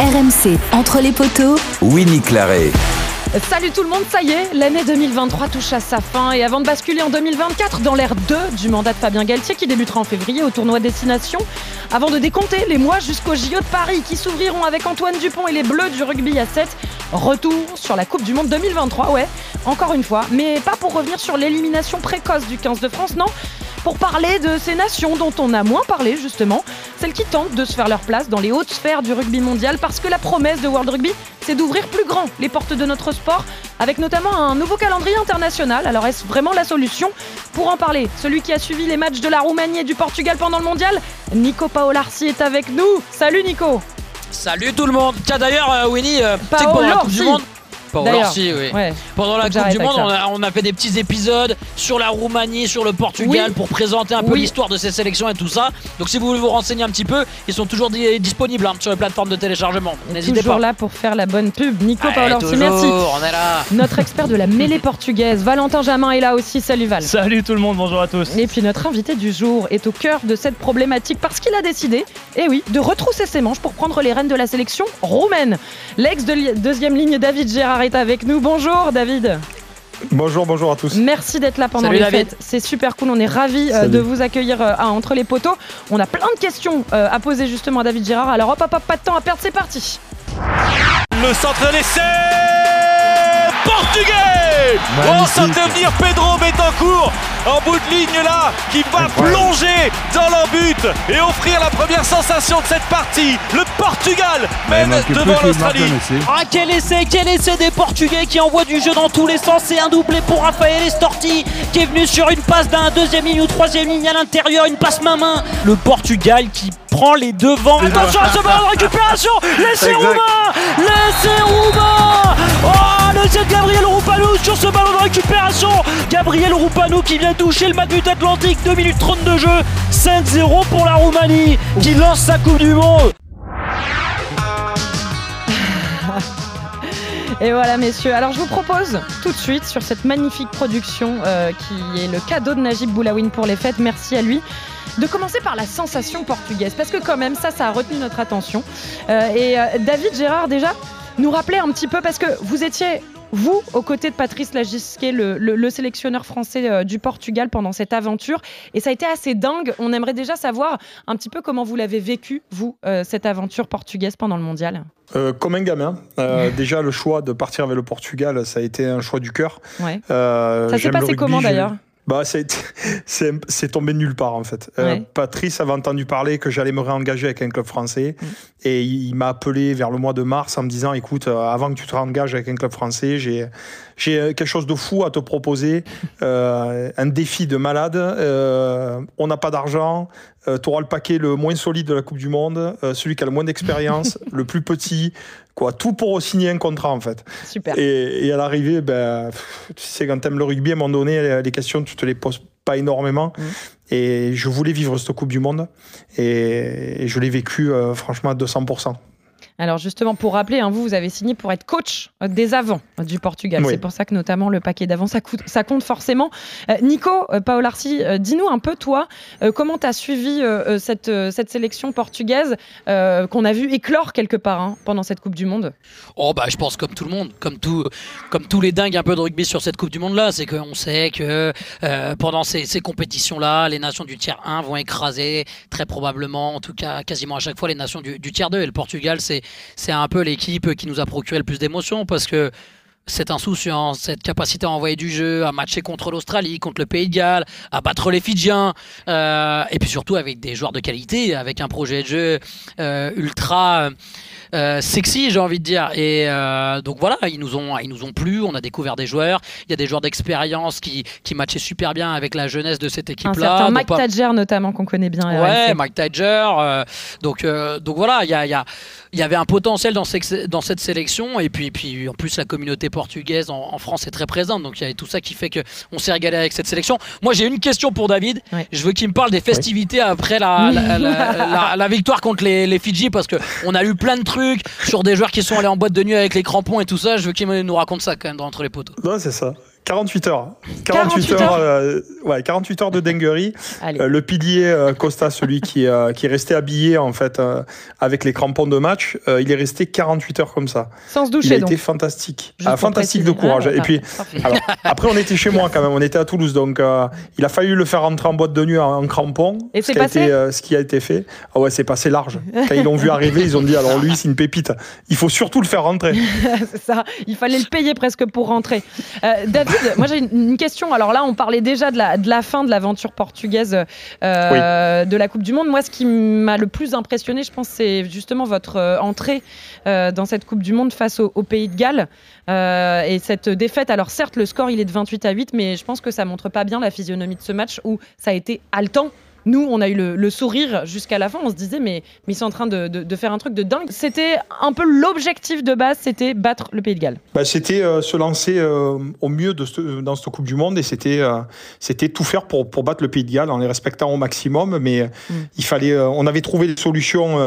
RMC, entre les poteaux, Winnie Claret. Salut tout le monde, ça y est, l'année 2023 touche à sa fin. Et avant de basculer en 2024 dans l'ère 2 du mandat de Fabien Galtier qui débutera en février au tournoi Destination, avant de décompter les mois jusqu'au JO de Paris qui s'ouvriront avec Antoine Dupont et les Bleus du rugby à 7, retour sur la Coupe du Monde 2023, ouais, encore une fois, mais pas pour revenir sur l'élimination précoce du 15 de France, non pour parler de ces nations dont on a moins parlé justement, celles qui tentent de se faire leur place dans les hautes sphères du rugby mondial parce que la promesse de World Rugby, c'est d'ouvrir plus grand les portes de notre sport avec notamment un nouveau calendrier international. Alors est-ce vraiment la solution? Pour en parler, celui qui a suivi les matchs de la Roumanie et du Portugal pendant le mondial, Nico Paolarsi est avec nous. Salut Nico Salut tout le monde Tiens d'ailleurs euh, Winnie, euh, Paolo pendant la Coupe du. Monde Paolo D'ailleurs, Orsi, oui. ouais. Pendant la Coupe du Monde, on a, on a fait des petits épisodes sur la Roumanie, sur le Portugal Oui. pour présenter un peu Oui. l'histoire de ces sélections et tout ça. Donc si vous voulez vous renseigner un petit peu, ils sont toujours di- disponibles hein, sur les plateformes de téléchargement. N'hésitez Toujours pas. là pour faire la bonne pub. Nico toujours, merci. on est là. Notre expert de la mêlée portugaise, Valentin Jamin est là aussi. Salut Val. Salut tout le monde, bonjour à tous. Et puis notre invité du jour est au cœur de cette problématique parce qu'il a décidé, eh oui, de retrousser ses manches pour prendre les rênes de la sélection roumaine. L'ex de deuxième ligne David Gérard est avec nous. Bonjour David. Bonjour, bonjour à tous. Merci d'être là pendant Salut, les David. fêtes. C'est super cool. On est ravis euh, de vous accueillir euh, à Entre les poteaux. On a plein de questions euh, à poser justement à David Gérard. Alors hop hop hop, pas de temps à perdre. C'est parti. Le centre d'essai portugais Oh, ça devenir Pedro Betancourt en bout de ligne là, qui va plonger dans leur but et offrir la première sensation de cette partie. Le Portugal mène devant l'Australie. Ah quel essai, quel essai des Portugais qui envoient du jeu dans tous les sens. C'est un doublé pour Raphaël Estorti qui est venu sur une passe d'un deuxième ligne ou troisième ligne à l'intérieur, une passe main-main. Le Portugal qui prend les devants. Attention à ce ballon de récupération. L'essai roumain L'essai roumain Oh l'essai de Gabriel Roupanou sur ce ballon de récupération. Gabriel Roupanou qui vient toucher le Madrid Atlantique. 2 minutes 30 de jeu. 5-0 pour la Roumanie qui lance sa Coupe du Monde. Et voilà, messieurs. Alors, je vous propose tout de suite sur cette magnifique production euh, qui est le cadeau de Najib Boulawin pour les fêtes. Merci à lui. De commencer par la sensation portugaise, parce que quand même, ça, ça a retenu notre attention. Euh, et euh, David Gérard, déjà, nous rappelait un petit peu, parce que vous étiez, vous, aux côtés de Patrice Lagisquet, le, le- le sélectionneur français euh, du Portugal pendant cette aventure. Et ça a été assez dingue. On aimerait déjà savoir un petit peu comment vous l'avez vécu, vous, euh, cette aventure portugaise pendant le mondial. Euh, comme un gamin, déjà le choix de partir vers le Portugal, ça a été un choix du cœur. Ouais. Ça s'est passé comment d'ailleurs? Bah, c'est c'est tombé nulle part en fait. Euh, Ouais. Patrice avait entendu parler que j'allais me réengager avec un club français Mm. et il m'a appelé vers le mois de mars en me disant écoute, euh, avant que tu te réengages avec un club français, j'ai j'ai euh, quelque chose de fou à te proposer, euh, un défi de malade. euh, on n'a pas d'argent, tu auras le paquet le moins solide de la Coupe du Monde, euh, celui qui a le moins d'expérience, le plus petit, quoi, tout pour signer un contrat en fait. Super. Et, et à l'arrivée, ben, tu sais, quand t'aimes le rugby, à un moment donné, les- questions, tu te les poses pas énormément. Mm. Et je voulais vivre cette Coupe du Monde. Et, et je l'ai vécu, euh, franchement, à 200%. Alors justement, pour rappeler, hein, vous, vous avez signé pour être coach euh, des avants euh, du Portugal. Oui. C'est pour ça que notamment le paquet d'avants, ça, compte forcément. Euh, Nico, euh, Paolarsi, euh, dis-nous un peu, toi, euh, comment tu as suivi cette, euh, cette sélection portugaise euh, qu'on a vu éclore quelque part hein, pendant cette Coupe du Monde? Oh bah je pense comme tout le monde, comme, tout, comme tous les dingues un peu de rugby sur cette Coupe du Monde là, c'est qu'on sait que euh, pendant ces, ces compétitions là, les nations du tiers 1 vont écraser très probablement, en tout cas quasiment à chaque fois les nations du, du tiers 2 et le Portugal c'est c'est un peu l'équipe qui nous a procuré le plus d'émotions parce que cette insouciance, cette capacité à envoyer du jeu, à matcher contre l'Australie, contre le Pays de Galles, à battre les Fidjiens, euh, et puis surtout avec des joueurs de qualité, avec un projet de jeu euh, ultra euh, sexy, j'ai envie de dire. Et donc voilà, ils nous ont, ils nous ont plu. On a découvert des joueurs. Il y a des joueurs d'expérience qui, qui matchaient super bien avec la jeunesse de cette Un équipe-là. certain Donc Mike pas- Tadger notamment qu'on connaît bien. Ouais. Mike euh, donc, donc voilà, il y, a- il y, a- il y avait un potentiel dans, ce- dans cette sélection. Et puis, puis en plus, la communauté portugaise en, en France est très présente. Donc il y avait tout ça qui fait qu'on s'est régalé avec cette sélection. Moi, j'ai une question pour David. Ouais. Je veux qu'il me parle des festivités après la, la, la- la- la victoire contre les, les Fidji parce qu'on a eu plein de trucs sur des joueurs qui sont allés en boîte de nuit avec les crampons et tout ça. Je veux qu'il nous raconte ça quand même dans entre les poteaux. Non, c'est ça. 48 heures. 48 heures, heures euh, ouais, 48 heures de dinguerie. Euh, le pilier euh, Costa, celui qui, euh, qui est resté habillé en fait avec les crampons de match, il est resté 48 heures comme ça. Sans se Il a doucher, été fantastique. Ah, fantastique de courage. Ah, Et puis, parfait. alors, après, on était chez moi quand même. On était à Toulouse, donc il a fallu le faire rentrer en boîte de nuit en, en crampons. Et ce qui a été, Ce qui a été fait. Ah ouais, c'est passé large. Quand ils l'ont vu arriver, ils ont dit alors lui, c'est une pépite. Il faut surtout le faire rentrer. c'est ça. Il fallait le payer presque pour rentrer. Euh, David, moi j'ai une, question. Alors là, on parlait déjà de la, de la fin de l'aventure portugaise euh, de la Coupe du Monde. Moi, ce qui m'a le plus impressionné, je pense, c'est justement votre euh, entrée euh, dans cette Coupe du Monde face au, au Pays de Galles. Euh, et cette défaite, alors certes, le score il est de 28 à 8, mais je pense que ça montre pas bien la physionomie de ce match où ça a été haletant. Nous, on a eu le, le sourire jusqu'à la fin. On se disait, mais, mais ils sont en train de, de- de faire un truc de dingue. C'était un peu l'objectif de base, c'était battre le Pays de Galles. Bah, c'était euh, se lancer euh, au mieux de ce- dans cette Coupe du Monde et c'était euh, c'était tout faire pour, pour battre le Pays de Galles en les respectant au maximum. Mais Mm. il fallait, on avait trouvé des solutions,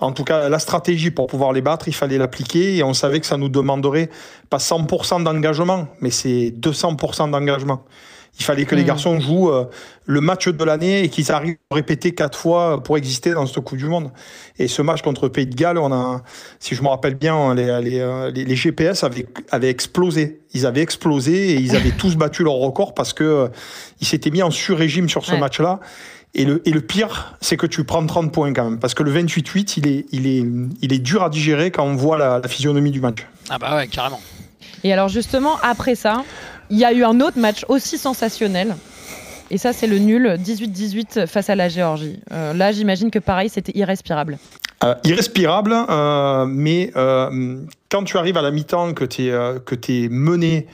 en tout cas la stratégie pour pouvoir les battre, il fallait l'appliquer et on savait que ça nous demanderait pas 100% d'engagement, mais c'est 200% d'engagement. Il fallait que les Mm. garçons jouent euh, le match de l'année et qu'ils arrivent à répéter quatre fois pour exister dans cette Coupe du Monde. Et ce match contre Pays de Galles, on a, si je me rappelle bien, les, les, euh, les- les GPS avaient, avaient explosé. Ils avaient explosé et ils avaient tous battu leur record parce que euh, ils s'étaient mis en sur-régime sur ce Ouais. match-là. Et le, et le pire, c'est que tu prends 30 points quand même. Parce que le 28-8, il est, il, est, il est dur à digérer quand on voit la, la physionomie du match. Ah bah ouais, carrément. Et alors justement, après ça, il y a eu un autre match aussi sensationnel. Et ça, c'est le nul 18-18 face à la Géorgie. Euh, là, j'imagine que pareil, c'était irrespirable. Euh, irrespirable, euh, mais quand tu arrives à la mi-temps, que tu es, mené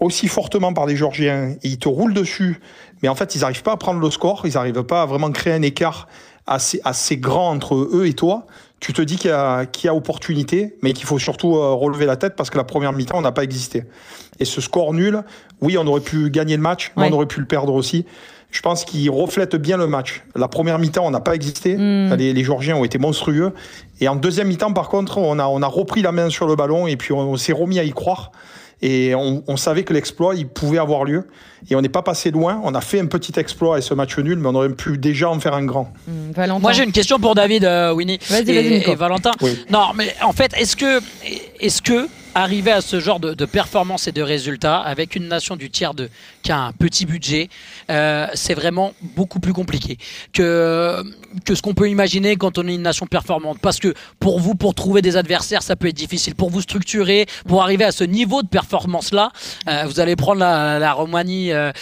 aussi fortement par les Georgiens, et ils te roulent dessus, mais en fait, ils n'arrivent pas à prendre le score, ils n'arrivent pas à vraiment créer un écart assez grand entre eux et toi, tu te dis qu'il y, y a opportunité, mais qu'il faut surtout euh, relever la tête parce que la première mi-temps, on n'a pas existé. Et ce score nul, oui, on aurait pu gagner le match, mais Ouais. on aurait pu le perdre aussi. Je pense qu'il reflète bien le match. La première mi-temps, on n'a pas existé. Mm. Les, les Georgiens ont été monstrueux. Et en deuxième mi-temps, par contre, on a, on a repris la main sur le ballon et puis on, on s'est remis à y croire. Et on, on savait que l'exploit, il pouvait avoir lieu. Et on n'est pas passé loin. On a fait un petit exploit et ce match nul, mais on aurait pu déjà en faire un grand. Valentin. Moi j'ai une question pour David, euh, Winnie Vas-y, et, vas-y, Nico. et Valentin. Oui. Non, mais en fait, est-ce que, est-ce que arriver à ce genre de, de performance et de résultats avec une nation du tiers 2 qui a un petit budget, euh, c'est vraiment beaucoup plus compliqué que, que ce qu'on peut imaginer quand on est une nation performante. Parce que pour vous, pour trouver des adversaires, ça peut être difficile. Pour vous structurer, pour arriver à ce niveau de performance-là, euh, vous allez prendre la, la Roumanie euh,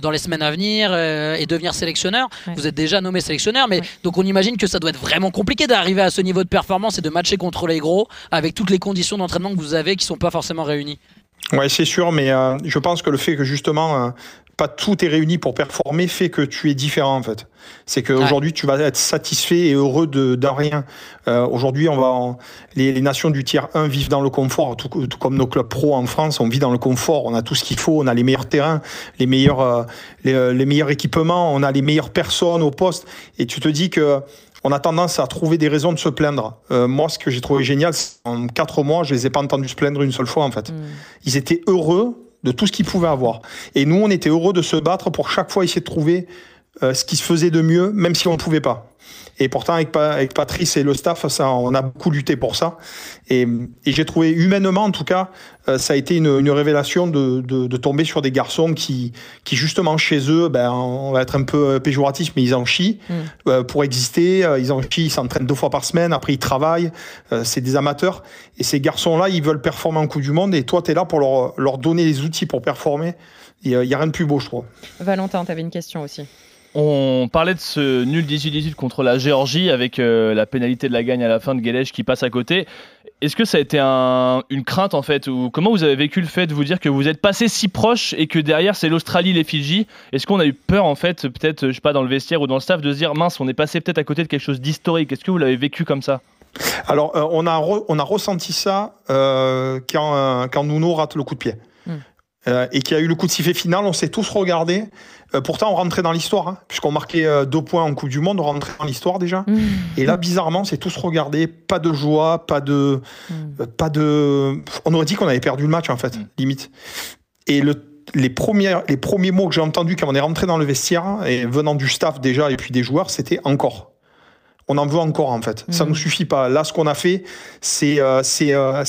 dans les semaines à venir et devenir sélectionneur. Ouais. Vous êtes déjà nommé sélectionneur, mais donc on imagine que ça doit être vraiment compliqué d'arriver à ce niveau de performance et de matcher contre les gros avec toutes les conditions d'entraînement que vous avez qui sont pas forcément réunies. Ouais, c'est sûr, mais euh, je pense que le fait que justement euh, pas tout est réuni pour performer fait que tu es différent en fait. C'est qu'aujourd'hui tu vas être satisfait et heureux de, d'un rien. Euh, aujourd'hui, on va en- les, les nations du tiers 1 vivent dans le confort, tout, tout comme nos clubs pro en France, on vit dans le confort. On a tout ce qu'il faut, on a les meilleurs terrains, les meilleurs, euh, les, les meilleurs équipements, on a les meilleures personnes au poste, et tu te dis que on a tendance à trouver des raisons de se plaindre. Euh, moi, ce que j'ai trouvé génial, c'est en quatre mois, je les ai pas entendus se plaindre une seule fois en fait. Hum. Ils étaient heureux de tout ce qu'ils pouvaient avoir. Et nous, on était heureux de se battre pour chaque fois essayer de trouver euh, ce qui se faisait de mieux, même si on ne pouvait pas. Et pourtant, avec, Pa- avec Patrice et le staff, ça, on a beaucoup lutté pour ça. Et, et j'ai trouvé humainement, en tout cas, euh, ça a été une, une révélation de, de, de tomber sur des garçons qui, qui justement, chez eux, ben, on va être un peu euh, péjoratif, mais ils en chient Mm. euh, pour exister. Ils en chient, ils s'entraînent deux fois par semaine, après ils travaillent. C'est des amateurs. Et ces garçons-là, ils veulent performer en Coupe du Monde. Et toi, tu es là pour leur, leur donner les outils pour performer. Il n'y a, a rien de plus beau, je trouve. Valentin, tu avais une question aussi. On parlait de ce nul 18-18 contre la Géorgie avec euh, la pénalité de la gagne à la fin de Guelèche qui passe à côté. Est-ce que ça a été un- une crainte en fait ou comment vous avez vécu le fait de vous dire que vous êtes passé si proche et que derrière c'est l'Australie, les Fidji? Est-ce qu'on a eu peur en fait, peut-être, je sais pas, dans le vestiaire ou dans le staff, de se dire mince, on est passé peut-être à côté de quelque chose d'historique? Est-ce que vous l'avez vécu comme ça? Alors, euh, on, a ressenti ça euh, quand, quand Nuno rate le coup de pied. Euh, et qu'il y a eu le coup de sifflet final, on s'est tous regardés. Euh, pourtant, on rentrait dans l'histoire, hein, puisqu'on marquait euh, deux points en Coupe du Monde, on rentrait dans l'histoire déjà. Hum, Et là, bizarrement, on s'est tous regardés, pas de joie, pas de, euh, pas de. On aurait dit qu'on avait perdu le match en fait, Mm. limite. Et le, les, premiers, les premiers mots que j'ai entendus quand on est rentré dans le vestiaire, et venant du staff déjà et puis des joueurs, c'était encore. On en veut encore en fait. Ça ne nous suffit pas. Là, ce qu'on a fait, c'est euh, c'est euh.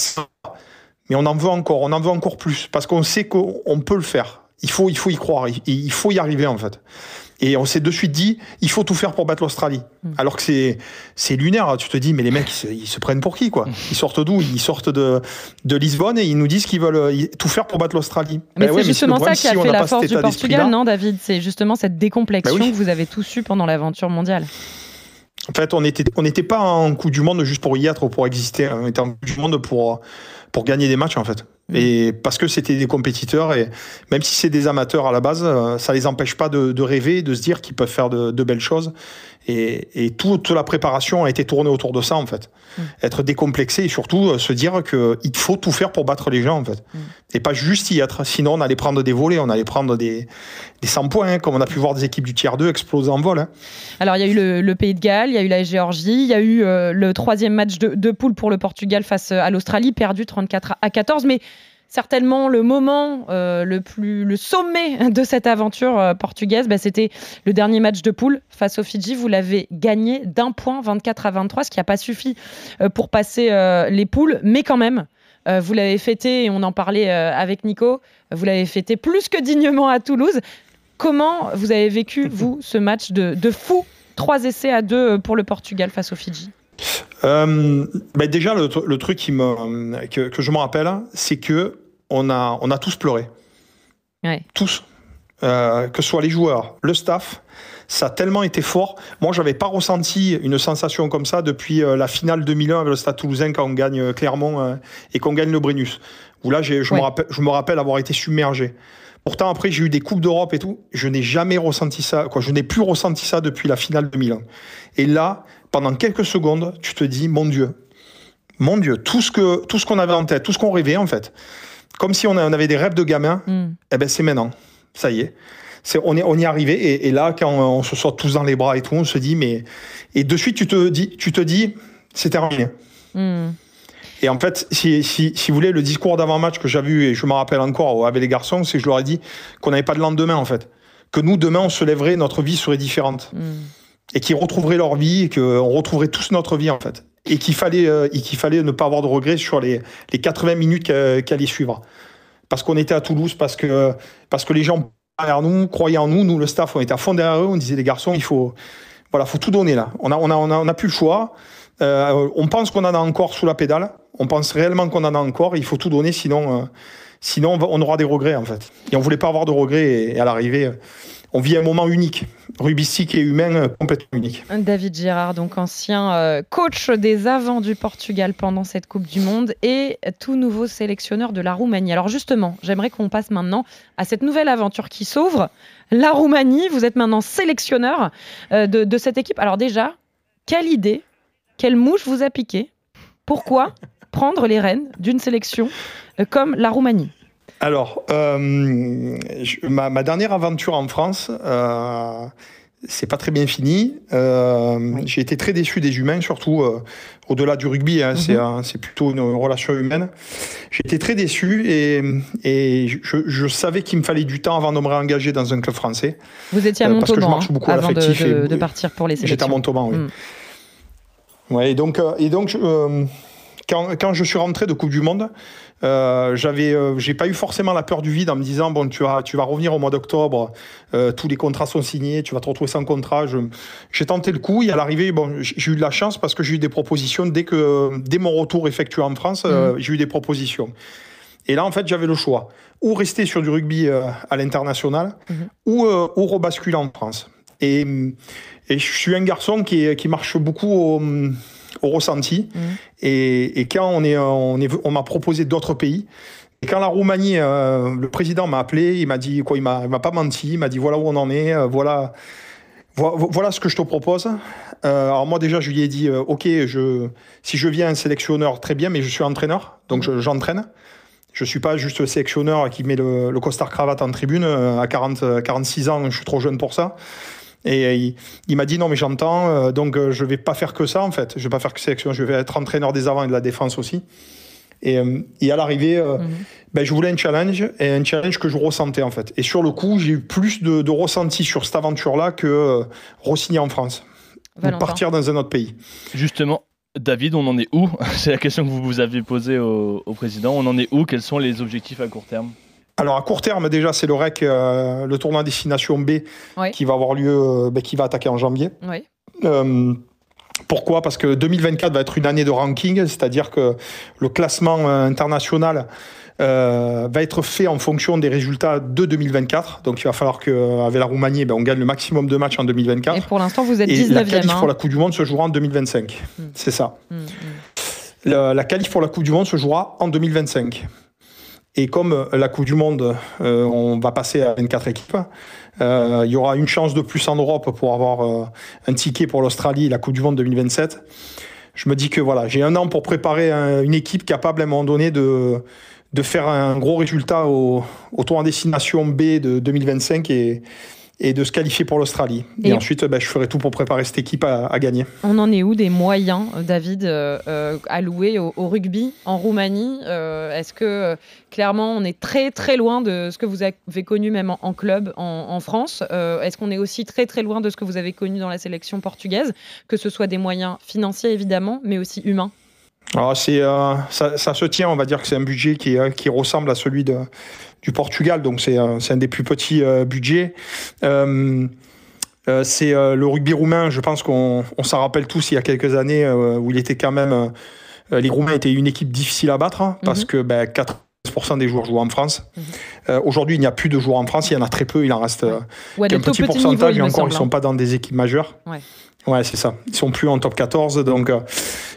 Mais on en veut encore. On en veut encore plus parce qu'on sait qu'on peut le faire. Il faut il faut y croire. Il, il faut y arriver en fait. Et on s'est de suite dit, il faut tout faire pour battre l'Australie. Alors que c'est c'est lunaire. Tu te dis, mais les mecs, ils se, ils se prennent pour qui quoi Ils sortent d'où Ils sortent de de Lisbonne et ils nous disent qu'ils veulent euh, tout faire pour battre l'Australie. Mais Ben c'est ouais, justement le ça qui a si fait la force du Portugal, non, David? C'est justement cette décomplexion oui. que vous avez tous eu pendant l'aventure mondiale. En fait, on n'était on pas en Coupe du Monde juste pour y être ou pour exister. On était en Coupe du Monde pour, pour gagner des matchs, en fait. Et parce que c'était des compétiteurs, et même si c'est des amateurs à la base, euh, ça les empêche pas de, de rêver, de se dire qu'ils peuvent faire de, de belles choses. Et, et tout- toute la préparation a été tournée autour de ça, en fait. Être décomplexé et surtout euh, se dire qu'il faut tout faire pour battre les gens, en fait. Et pas juste y être. Sinon, on allait prendre des volets, on allait prendre des, des 100 points, hein, comme on a pu voir des équipes du tiers 2 exploser en vol. hein. Alors, il y a eu le, le Pays de Galles, il y a eu la Géorgie, il y a eu euh, le troisième match de, de poule pour le Portugal face à l'Australie, perdu 34 à 14. Mais certainement le moment euh, le plus le sommet de cette aventure euh, portugaise, bah, c'était le dernier match de poule face aux Fidji. Vous l'avez gagné d'un point, 24 à 23, ce qui n'a pas suffi euh, pour passer les poules, mais quand même. vous l'avez fêté, et on en parlait avec Nico, vous l'avez fêté plus que dignement à Toulouse. Comment vous avez vécu, vous, ce match de, de fou? Trois essais à deux pour le Portugal face aux Fidji. Euh, ben déjà, le, tr- le truc qui me, que, que je me rappelle, c'est que on a, on a tous pleuré. Ouais. Tous. Euh, que ce soit les joueurs, le staff, ça a tellement été fort. Moi, j'avais pas ressenti une sensation comme ça depuis euh, la finale 2001 avec le Stade Toulousain quand on gagne euh, Clermont euh, et qu'on gagne le Brennus. Où là, je, Ouais. me rappelle, je me rappelle avoir été submergé. Pourtant, après, j'ai eu des Coupes d'Europe et tout. Je n'ai jamais ressenti ça. Quoi. Je n'ai plus ressenti ça depuis la finale 2001. Et là, pendant quelques secondes, tu te dis, mon Dieu, mon Dieu, tout ce que tout ce qu'on avait en tête, tout ce qu'on rêvait en fait, comme si on avait des rêves de gamin, Hmm. eh ben c'est maintenant. Ça y est. On, est, on y est arrivé. Et, et là, quand on se sort tous dans les bras et tout, on se dit, mais. Et de suite, tu te dis, tu te dis c'est terminé. Hmm. Et en fait, si, si, si vous voulez, le discours d'avant-match que j'avais eu, et je me rappelle encore avec les garçons, c'est que je leur ai dit qu'on n'avait pas de lendemain, en fait. Que nous, demain, on se lèverait, notre vie serait différente. Hmm. Et qu'ils retrouveraient leur vie, et qu'on retrouverait tous notre vie, en fait. Et qu'il fallait, euh, fallait ne pas avoir de regrets sur les, les 80 minutes qui allaient suivre. Parce qu'on était à Toulouse, parce que, parce que les gens derrière nous croyaient en nous, nous, le staff, on était à fond derrière eux, on disait, les garçons, il faut, voilà, faut tout donner, là. On a, on a, on a, on a plus le choix. Euh, on pense qu'on en a encore sous la pédale. On pense réellement qu'on en a encore. Il faut tout donner, sinon, euh, sinon on, aura des regrets en fait. Et on voulait pas avoir de regrets. Et, à l'arrivée, on vit un moment unique, rubistique et humain, euh, complètement unique. David Girard, donc ancien euh, coach des avants du Portugal pendant cette Coupe du Monde et tout nouveau sélectionneur de la Roumanie. Alors justement, j'aimerais qu'on passe maintenant à cette nouvelle aventure qui s'ouvre. La Roumanie, vous êtes maintenant sélectionneur euh, de, de cette équipe. Alors déjà, quelle idée, quelle mouche vous a piqué? Pourquoi prendre les rênes d'une sélection comme la Roumanie? Alors, euh, je- ma, ma dernière aventure en France, euh, c'est pas très bien fini. Euh, J'ai été très déçu des humains, surtout euh, au-delà du rugby. hein, c'est un- c'est plutôt une relation humaine. J'ai été très déçu et, et je, je savais qu'il me fallait du temps avant de me réengager dans un club français. Vous étiez à Euh, parce que je Montauban marche hein, beaucoup à avant de, l'affectif et- de- de partir pour les J'étais à sélections. Montauban, oui. Mm. Ouais, et donc, euh, et donc euh, quand, quand je suis rentré de Coupe du Monde, euh, j'avais, euh, j'ai pas eu forcément la peur du vide en me disant bon, tu vas, tu vas revenir au mois d'octobre, euh, tous les contrats sont signés, tu vas te retrouver sans contrat. J'ai tenté le coup et à l'arrivée, bon, j'ai eu de la chance parce que j'ai eu des propositions dès que, dès mon retour effectué en France, euh, j'ai eu des propositions. Et là, en fait, j'avais le choix ou rester sur du rugby à l'international ou, euh, ou rebasculer en France. Et, et je suis un garçon qui, qui marche beaucoup au, au ressenti. Et, et quand on est, on est, on m'a proposé d'autres pays. Et quand la Roumanie, euh, le président m'a appelé, il m'a dit quoi, il m'a, il m'a pas menti, il m'a dit voilà où on en est, euh, voilà, vo- voilà ce que je te propose. Euh, alors moi déjà je lui ai dit ok, je, si je viens sélectionneur très bien, mais je suis entraîneur, donc je- j'entraîne. Je suis pas juste sélectionneur qui met le, le costard cravate en tribune à 40, euh, 46 ans, je suis trop jeune pour ça. Et euh, il, il m'a dit non mais j'entends, euh, donc euh, je vais pas faire que ça en fait. Je vais pas faire que sélection, je vais être entraîneur des avants et de la défense aussi. Et, euh, et à l'arrivée, euh, Mhm. ben, je voulais un challenge et un challenge que je ressentais en fait. Et sur le coup, j'ai eu plus de, de ressenti sur cette aventure-là que euh, re-signer en France ou partir dans un autre pays. Justement, David, on en est où? C'est la question que vous vous avez posée au, au président. On en est où? Quels sont les objectifs à court terme? Alors à court terme, déjà, c'est le REC, euh, le tournoi destination B, qui va avoir lieu, euh, ben, qui va attaquer en janvier. Oui. Euh, pourquoi? Parce que 2024 va être une année de ranking, c'est-à-dire que le classement international euh, va être fait en fonction des résultats de 2024. Donc il va falloir qu'avec la Roumanie, ben, on gagne le maximum de matchs en Et 2024. pour l'instant, vous êtes Et la 19e. qualif hein. pour la Coupe du Monde se jouera en 2025. Mm. C'est ça. Mm, mm. La, la qualif pour la Coupe du Monde se jouera en 2025. Et comme euh, la Coupe du Monde, euh, on va passer à 24 équipes, euh, il y aura une chance de plus en Europe pour avoir un ticket pour l'Australie et la Coupe du Monde 2027. Je me dis que voilà, j'ai un an pour préparer un- une équipe capable à un moment donné de, de faire un gros résultat au, au tour en destination B de 2025 et, et de se qualifier pour l'Australie. Et, Et- ensuite, ben, je ferai tout pour préparer cette équipe à, à gagner. On en est où des moyens, euh, David, euh, euh, alloués au, au rugby en Roumanie Euh, Est-ce que clairement on est très très loin de ce que vous avez connu même en, en club en, en France Euh, Est-ce qu'on est aussi très très loin de ce que vous avez connu dans la sélection portugaise Que ce soit des moyens financiers évidemment, mais aussi humains? Alors c'est, euh, ça, ça se tient, on va dire que c'est un budget qui, euh, qui ressemble à celui de, du Portugal, donc c'est, euh, c'est un des plus petits budgets. Euh, c'est le rugby roumain, je pense qu'on on s'en rappelle tous il y a quelques années où il était quand même. les Roumains étaient une équipe difficile à battre hein, parce Mhm. que ben, 14% des joueurs jouent en France. Mhm. Euh, aujourd'hui, il n'y a plus de joueurs en France, il y en a très peu, il en reste. euh, tout petit pourcentage et encore semble, ils hein. sont pas dans des équipes majeures. Ouais. Ouais, c'est ça. Ils sont plus en top 14, donc euh,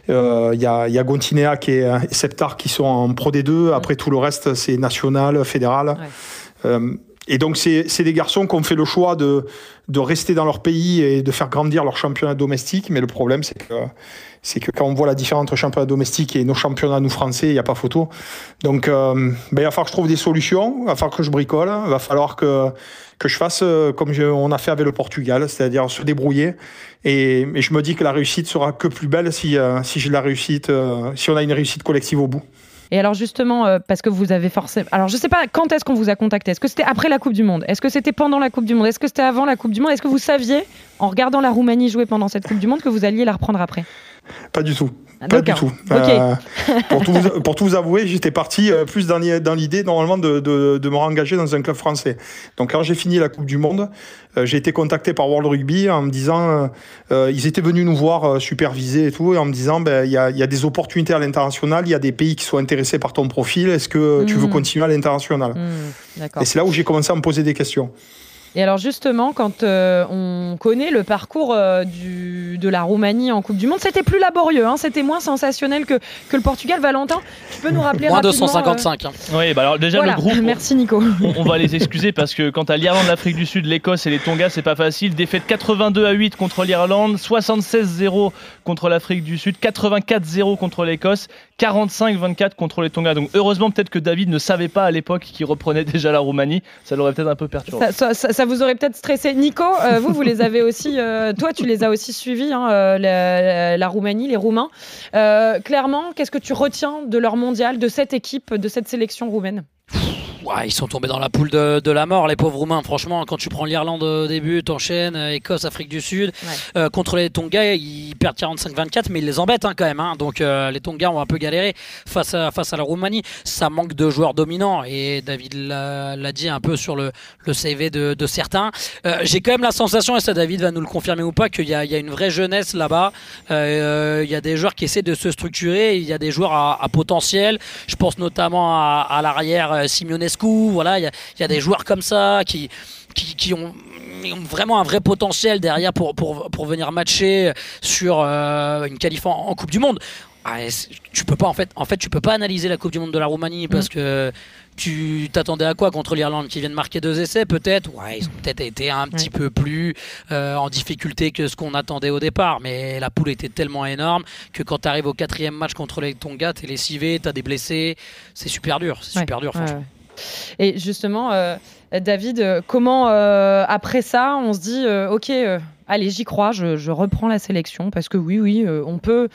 euh, il y a, y a Gontineac et, euh, et Septar qui sont en Pro D2. Après tout le reste, c'est national, fédéral. Euh, et donc c'est des garçons qui ont fait le choix de de rester dans leur pays et de faire grandir leur championnat domestique. Mais le problème, c'est que c'est que quand on voit la différence entre championnat domestique et nos championnats, nous français, il n'y a pas photo. Donc, euh, ben, il va falloir que je trouve des solutions, il va falloir que je bricole, il va falloir que, que je fasse euh, comme on a fait avec le Portugal, c'est-à-dire se débrouiller. Et, et je me dis que la réussite sera que plus belle si, euh, si j'ai la réussite, si on a une réussite collective au bout. Et alors justement, euh, parce que vous avez forcément... Alors je sais pas, quand est-ce qu'on vous a contacté. Est-ce que c'était après la Coupe du Monde? Est-ce que c'était pendant la Coupe du Monde? Est-ce que c'était avant la Coupe du Monde? Est-ce que vous saviez, en regardant la Roumanie jouer pendant cette Coupe du Monde, que vous alliez la reprendre après? Pas du tout. Ah, Pas du tout. Pour, tout vous, pour tout vous avouer, j'étais parti euh, plus dans, l'i- dans l'idée normalement de, de, de me réengager dans un club français. Donc quand j'ai fini la Coupe du Monde, euh, j'ai été contacté par World Rugby en me disant, euh, ils étaient venus nous voir superviser et tout, et en me disant, ben, il y, a, il y a des opportunités à l'international, il y a des pays qui sont intéressés par ton profil, est-ce que tu veux Mhm. continuer à l'international? D'accord. Et c'est là où j'ai commencé à me poser des questions. Et alors justement, quand euh, on connaît le parcours euh, du, de la Roumanie en Coupe du Monde, c'était plus laborieux, hein, c'était moins sensationnel que, que le Portugal. Valentin, tu peux nous rappeler Moins rapidement, 255. hein. Oui, bah alors déjà euh, voilà. le groupe. Merci Nico. on, on va les excuser parce que quant à l'Irlande, l'Afrique du Sud, l'Écosse et les Tonga, c'est pas facile. Défaite 82 à 8 contre l'Irlande, 76-0 contre l'Afrique du Sud, 84-0 contre l'Écosse, 45-24 contre les Tonga. Donc heureusement peut-être que David ne savait pas à l'époque qu'il reprenait déjà la Roumanie. Ça l'aurait peut-être un peu perturbé. Ça, ça- ça- ça vous aurait peut-être stressé. Nico, euh, vous, vous les avez aussi, euh, toi, tu les as aussi suivis, hein, euh, la, Roumanie, les Roumains. Clairement, qu'est-ce que tu retiens de leur mondial, de cette équipe, de cette sélection roumaine? Ouais, ils sont tombés dans la poule de, de la mort, les pauvres Roumains. Franchement, quand tu prends l'Irlande au début, t'enchaînes, euh, Écosse, Afrique du Sud. Ouais. Euh, contre les Tonga, ils perdent 45-24, mais ils les embêtent hein, quand même. hein. Donc euh, les Tonga ont un peu galéré face à, face à la Roumanie. Ça manque de joueurs dominants, et David l'a dit un peu sur le, le CV de, de certains. Euh, J'ai quand même la sensation, et ça David va nous le confirmer ou pas, qu'il y, a- il y a une vraie jeunesse là-bas. Il y a des joueurs qui essaient de se structurer, il y a des joueurs à, à potentiel. Je pense notamment à, à l'arrière euh, Voilà, il y, a, il y a des joueurs comme ça qui, qui, qui ont, vraiment un vrai potentiel derrière pour, pour, pour venir matcher sur euh, une qualif en, en Coupe du Monde. Ah, tu peux pas en fait, en fait, tu peux pas analyser la Coupe du Monde de la Roumanie parce que tu t'attendais à quoi contre l'Irlande qui viennent marquer deux essais peut-être? Ouais, ils ont peut-être été un petit peu plus euh, en difficulté que ce qu'on attendait au départ, mais la poule était tellement énorme que quand tu arrives au quatrième match contre les Tonga, t'es lessivé, t'as des blessés, c'est super dur, c'est Ouais, super dur ouais, franchement. Et justement, euh, David, euh, comment euh, après ça, on se dit, euh, ok, allez, j'y crois, je, je reprends la sélection parce que oui, oui, on peut.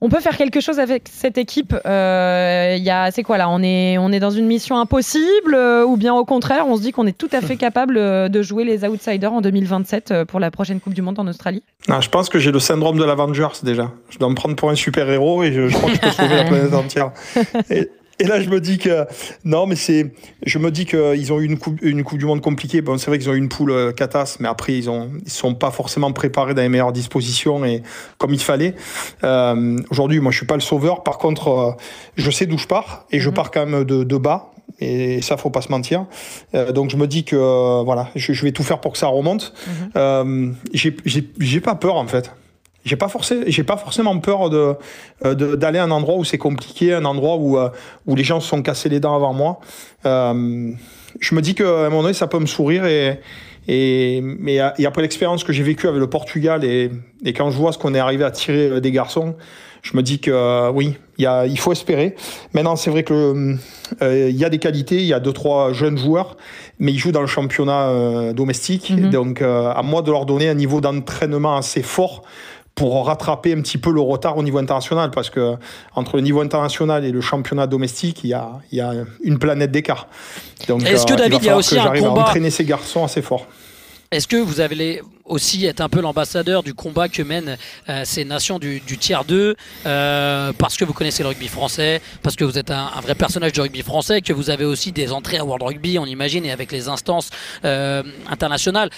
On peut faire quelque chose avec cette équipe. Il a, c'est quoi là On est, on est dans une mission impossible ou bien au contraire, on se dit qu'on est tout à fait capable de jouer les outsiders en 2027 euh, pour la prochaine Coupe du Monde en Australie? Non, je pense que j'ai le syndrome de l'Avengers déjà. Je dois me prendre pour un super héros et je, je crois que je peux sauver la planète entière. Et, et là, je me dis que non, mais c'est, je me dis qu'ils ont eu une coupe, une coupe du monde compliquée. Bon, c'est vrai qu'ils ont eu une poule euh, catas, mais après ils ont, ils sont pas forcément préparés dans les meilleures dispositions et comme il fallait. Euh, Aujourd'hui, moi, je suis pas le sauveur. Par contre, euh, je sais d'où je pars et je Mhm. pars quand même de, de bas. Et ça, faut pas se mentir. Euh, donc, je me dis que euh, voilà, je, je vais tout faire pour que ça remonte. Mhm. Euh, j'ai- j'ai j'ai pas peur en fait. J'ai pas forcé, j'ai pas forcément peur de euh, de- d'aller à un endroit où c'est compliqué, un endroit où euh, où les gens se sont cassés les dents avant moi. Euh, je me dis qu'à un moment donné, ça peut me sourire et et mais et après l'expérience que j'ai vécue avec le Portugal et et quand je vois ce qu'on est arrivé à tirer des garçons, je me dis que oui, il y a il faut espérer. Maintenant, c'est vrai que euh, il y a des qualités, il y a deux trois jeunes joueurs, mais ils jouent dans le championnat euh, domestique, Mhm. donc euh, à moi de leur donner un niveau d'entraînement assez fort pour rattraper un petit peu le retard au niveau international, parce que entre le niveau international et le championnat domestique, il y a, il y a une planète d'écart. Donc, Est-ce que, euh, David, il y a aussi que un j'arrive à combat- entraîner ces garçons assez fort. Est-ce que vous avez les- aussi être un peu l'ambassadeur du combat que mènent euh, ces nations du, du tiers 2 euh, parce que vous connaissez le rugby français, parce que vous êtes un, un vrai personnage du rugby français, que vous avez aussi des entrées à World Rugby, on imagine, et avec les instances euh, internationales,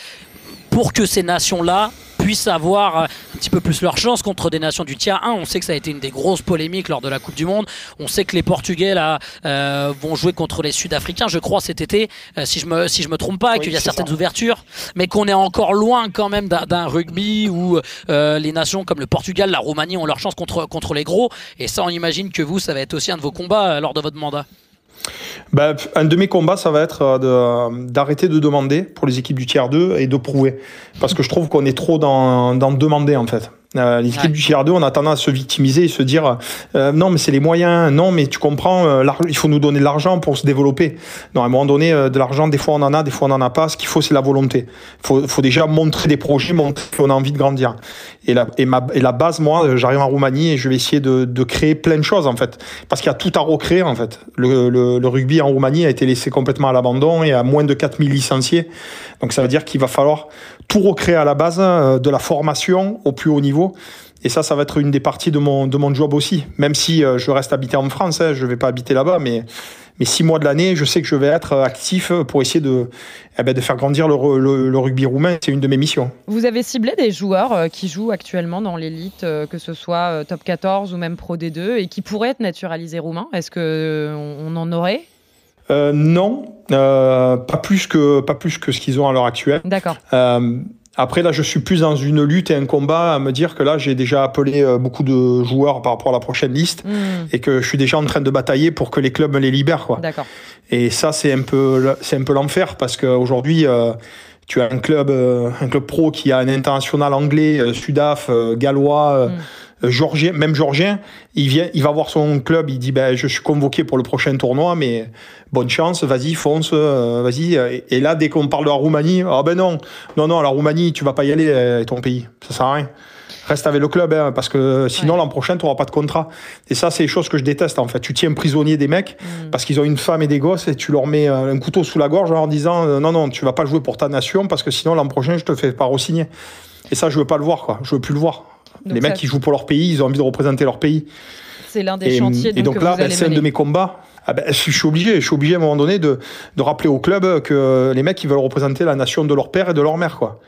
pour que ces nations-là puissent avoir euh, un petit peu plus leur chance contre des nations du tiers 1. On sait que ça a été une des grosses polémiques lors de la Coupe du Monde. On sait que les Portugais là euh, vont jouer contre les Sud-Africains, je crois cet été, euh, si je me si je me trompe pas, Oui, qu'il y a certaines ça. ouvertures, mais qu'on est encore loin quand même d'un rugby où euh, les nations comme le Portugal, la Roumanie ont leur chance contre contre les gros. Et ça, on imagine que vous, ça va être aussi un de vos combats lors de votre mandat. Ben, un de mes combats, ça va être euh, d'arrêter de, demander pour les équipes du tiers 2 et de prouver. Parce que je trouve qu'on est trop dans, dans demander, en fait. Euh, les équipes Ouais. du tiers 2, on a tendance à se victimiser et se dire euh, non, mais c'est les moyens, non, mais tu comprends, euh, il faut nous donner de l'argent pour se développer. Non, à un moment donné, euh, de l'argent, des fois on en a, des fois on n'en a pas. Ce qu'il faut, c'est la volonté. Il faut, faut déjà montrer des projets, montrer qu'on a envie de grandir. Et la, et, ma, et la base, moi, euh, j'arrive en Roumanie et je vais essayer de, de créer plein de choses, en fait. Parce qu'il y a tout à recréer, en fait. Le, le, le rugby en Roumanie a été laissé complètement à l'abandon et à moins de 4000 licenciés. Donc ça veut dire qu'il va falloir tout recréer à la base, euh, de la formation au plus haut niveau. Et ça, ça va être une des parties de mon, de mon job aussi. Même si euh, je reste habité en France, hein, je vais pas habiter là-bas, mais, mais six mois de l'année, je sais que je vais être actif pour essayer de, eh ben, de faire grandir le, rugby roumain. C'est une de mes missions. Vous avez ciblé des joueurs euh, qui jouent actuellement dans l'élite, que ce soit top 14 ou même pro D2, et qui pourraient être naturalisés roumains. Est-ce que euh, on on en aurait Euh, non, euh, pas plus que pas plus que ce qu'ils ont à l'heure actuelle. D'accord. Euh, après là, je suis plus dans une lutte et un combat à me dire que là, j'ai déjà appelé beaucoup de joueurs par rapport à la prochaine liste Hmm, et que je suis déjà en train de batailler pour que les clubs me les libèrent. Quoi. D'accord. Et ça, c'est un peu c'est un peu l'enfer parce qu'aujourd'hui. Euh, tu as un club, euh, un club pro qui a un international anglais, euh, sudaf, gallois, euh, Mm. euh, georgien, même georgien. Il vient, il va voir son club, il dit ben je suis convoqué pour le prochain tournoi, mais bonne chance, vas-y fonce, euh, vas-y. Et, là dès qu'on parle de la Roumanie, ah ben non, non non la Roumanie tu vas pas y aller, euh, ton pays, ça sert à rien. Reste avec le club, hein, parce que sinon Ouais. l'an prochain tu n'auras pas de contrat. Et ça c'est les choses que je déteste en fait. Tu tiens prisonnier des mecs Hmm. parce qu'ils ont une femme et des gosses et tu leur mets euh, un couteau sous la gorge en leur disant euh, non non tu vas pas jouer pour ta nation parce que sinon l'an prochain je te fais pas re-signer. Et ça je veux pas le voir quoi, je veux plus le voir. Donc les mecs qui jouent pour leur pays, ils ont envie de représenter leur pays. C'est l'un des Et, chantiers et donc là, ben, c'est un de mes combats. Ah ben, je suis obligé, je suis obligé à un moment donné de, de rappeler au club que les mecs ils veulent représenter la nation de leur père et de leur mère quoi.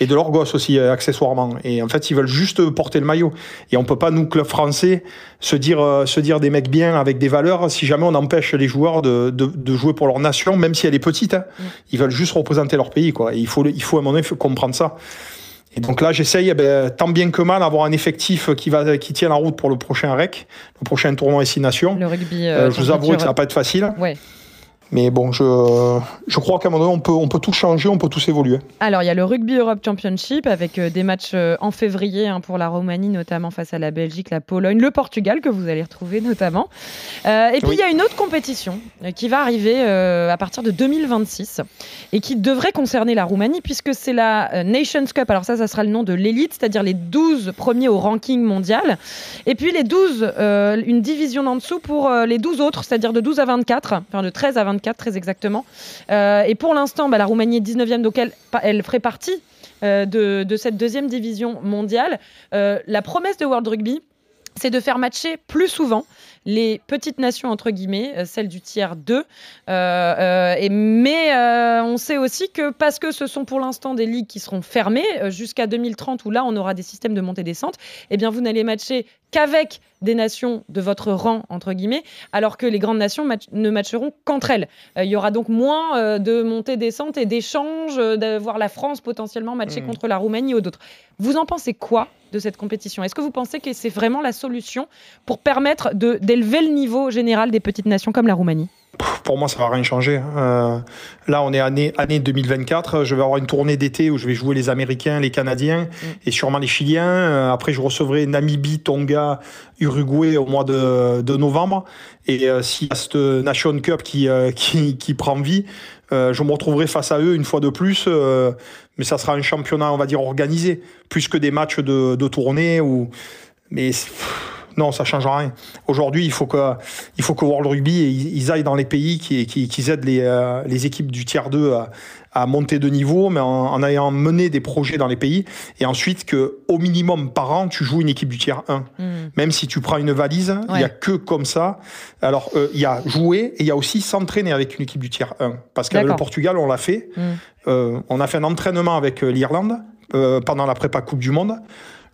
Et de leurs gosses aussi, euh, accessoirement. Et en fait, ils veulent juste porter le maillot. Et on peut pas, nous, club français, se dire, euh, se dire des mecs bien avec des valeurs si jamais on empêche les joueurs de, de, de jouer pour leur nation, même si elle est petite. hein. Mm. Ils veulent juste représenter leur pays, quoi. Et il faut, il faut à un moment donné comprendre ça. Et donc là, j'essaye, eh ben, tant bien que mal, d'avoir un effectif qui, va, qui tient la route pour le prochain REC, le prochain tournoi Six Nations. Le rugby. Euh, euh, je vous avouerai que ça va pas être facile. Ouais. Mais bon, je, je crois qu'à un moment donné, on peut, on peut tout changer, on peut tous évoluer. Alors, il y a le Rugby Europe Championship avec euh, des matchs euh, en février hein, pour la Roumanie, notamment face à la Belgique, la Pologne, le Portugal, que vous allez retrouver notamment. Euh, et puis, Oui. il y a une autre compétition qui va arriver euh, à partir de 2026 et qui devrait concerner la Roumanie puisque c'est la Nations Cup. Alors, ça, ça sera le nom de l'élite, c'est-à-dire les 12 premiers au ranking mondial. Et puis, les 12, euh, une division en dessous pour les 12 autres, c'est-à-dire de 12 à 24, enfin de 13 à 24 très exactement. Euh, et pour l'instant, bah, la Roumanie est 19e, donc elle, ferait partie euh, de, de cette deuxième division mondiale. Euh, la promesse de World Rugby, c'est de faire matcher plus souvent les petites nations, entre guillemets, euh, celles du tiers 2. Euh, euh, et, mais on sait aussi que parce que ce sont pour l'instant des ligues qui seront fermées jusqu'à 2030, où là on aura des systèmes de montée-descente, eh bien vous n'allez matcher qu'avec des nations de votre rang, entre guillemets, alors que les grandes nations match- ne matcheront qu'entre elles. Euh, il y aura donc moins euh, de montée-descente et d'échanges, euh, de voir la France potentiellement matcher Mhm. contre la Roumanie ou d'autres. Vous en pensez quoi de cette compétition? Est-ce que vous pensez que c'est vraiment la solution pour permettre de- d'élever le niveau général des petites nations comme la Roumanie Pour moi, ça va rien changer. Euh, là, on est année, année 2024. Je vais avoir une tournée d'été où je vais jouer les Américains, les Canadiens et sûrement les Chiliens. Euh, après, je recevrai Namibie, Tonga, Uruguay au mois de, de novembre. Et euh, s'il y a cette Nation Cup qui, euh, qui, qui prend vie, je me retrouverai face à eux une fois de plus. mais ça sera un championnat, on va dire, organisé, plus que des matchs de, de tournée. Ou... Mais pff, non, ça change rien. Aujourd'hui, il faut que, il faut que World Rugby ils, aillent dans les pays qui, qui, qui aident les, euh, les équipes du tiers 2 à, à monter de niveau, mais en, en ayant mené des projets dans les pays. Et ensuite, que au minimum par an, tu joues une équipe du tiers 1. Même si tu prends une valise, il Ouais. y a que comme ça. Alors, euh, il y a jouer et il y a aussi s'entraîner avec une équipe du tiers 1. Parce qu'avec le. Portugal, on l'a fait. Mm. Euh, on a fait un entraînement avec euh, l'Irlande euh, pendant la prépa Coupe du Monde.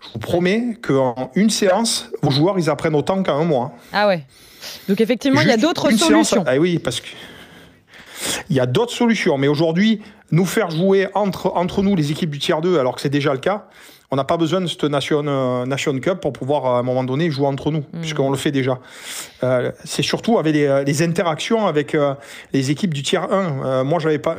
Je vous promets qu'en une séance, vos joueurs, ils apprennent autant qu'en un mois. Ah ouais. Donc effectivement, il y a d'autres séance- solutions. Ah oui, parce que il y a d'autres solutions. Mais aujourd'hui, nous faire jouer entre, entre nous les équipes du tiers 2, alors que c'est déjà le cas, on n'a pas besoin de cette Nation, euh, Nation Cup pour pouvoir, à un moment donné, jouer entre nous, Mm. puisqu'on le fait déjà. Euh, c'est surtout avec les, les interactions avec euh, les équipes du tiers 1. Euh, moi, j'avais pas.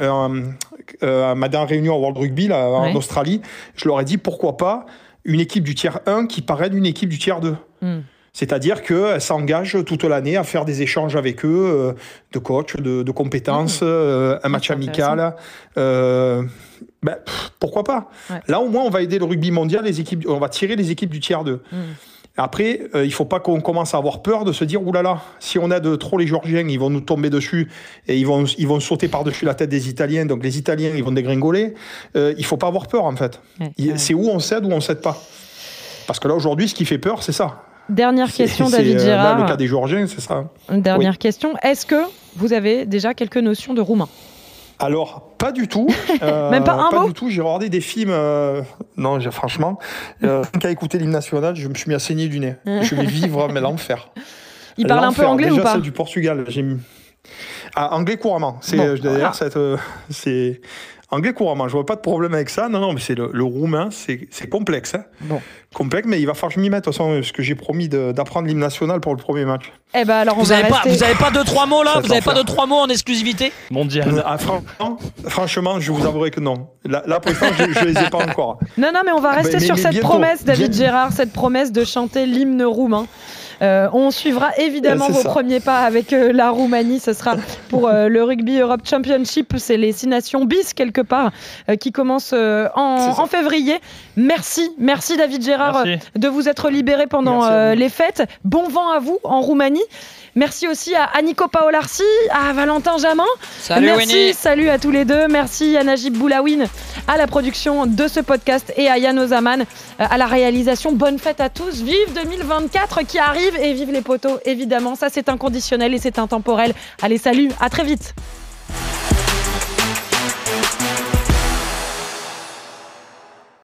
à ma dernière réunion à World Rugby, là, en Ouais. Australie, je leur ai dit pourquoi pas une équipe du tiers 1 qui parraine une équipe du tiers 2. Mm. C'est-à-dire qu'elle s'engage toute l'année à faire des échanges avec eux, euh, de coach, de, de compétences, euh, un match c'est amical. euh, ben, pff, pourquoi pas? Ouais. Là, au moins, on va aider le rugby mondial, les équipes, on va tirer les équipes du tiers 2. Mm. Après, euh, il faut pas qu'on commence à avoir peur de se dire, oulala, si on aide trop les Georgiens, ils vont nous tomber dessus et ils vont, ils vont sauter par-dessus la tête des Italiens. Donc les Italiens, ils vont dégringoler. Euh, il faut pas avoir peur, en fait. Ouais, Il- ouais. C'est où on cède ou on cède pas. Parce que là, aujourd'hui, ce qui fait peur, c'est ça. Dernière question, David euh, là, Gérard. le cas des Georgiens, c'est ça. Une dernière question. Est-ce que vous avez déjà quelques notions de roumain? Alors, pas du tout. Euh, Même pas un mot du tout. J'ai regardé des films. euh, Non, franchement, euh, qu'à écouter l'hymne national, je me suis mis à saigner du nez. je vais vivre, mais l'enfer. Il parle un peu anglais Déjà, ou pas celle du Portugal. J'ai mis. Ah, anglais couramment. C'est euh, d'ailleurs cette, euh, c'est anglais couramment. Je vois pas de problème avec ça. Non, non, mais c'est le, le roumain, c'est c'est complexe. hein. Bon. Complexe, mais il va falloir que je m'y mette de toute façon, parce que j'ai promis de- d'apprendre l'hymne national pour le premier match. Eh ben alors on Vous va avez, pas, rester. vous avez pas deux trois mots là? Ça Vous avez t'en pas deux trois mots en exclusivité? Mondial. Ah, franchement, franchement, je vous avouerai que non. Là, là pour l'instant, je, je les ai pas encore. Non, non, mais on va rester mais- sur mais cette bientôt. promesse, David Bien- Gérard, cette promesse de chanter l'hymne roumain. Euh, on suivra évidemment vos ça. premiers pas avec euh, la Roumanie. Ce sera pour euh, le Rugby Europe Championship. C'est les six nations bis, quelque part, euh, qui commencent euh, en, février. Merci, merci David Gérard Merci. de vous être libéré pendant euh, les fêtes. Bon vent à vous en Roumanie. Merci aussi à Aniko Paolarsi, à Valentin Jamin. Salut Merci, Winnie. salut à tous les deux. Merci à Najib Boulawin à la production de ce podcast et à Yann Ozaman euh, à la réalisation. Bonne fête à tous. Vive 2024 qui arrive et vive les poteaux, évidemment. Ça, c'est inconditionnel et c'est intemporel. Allez, salut, à très vite.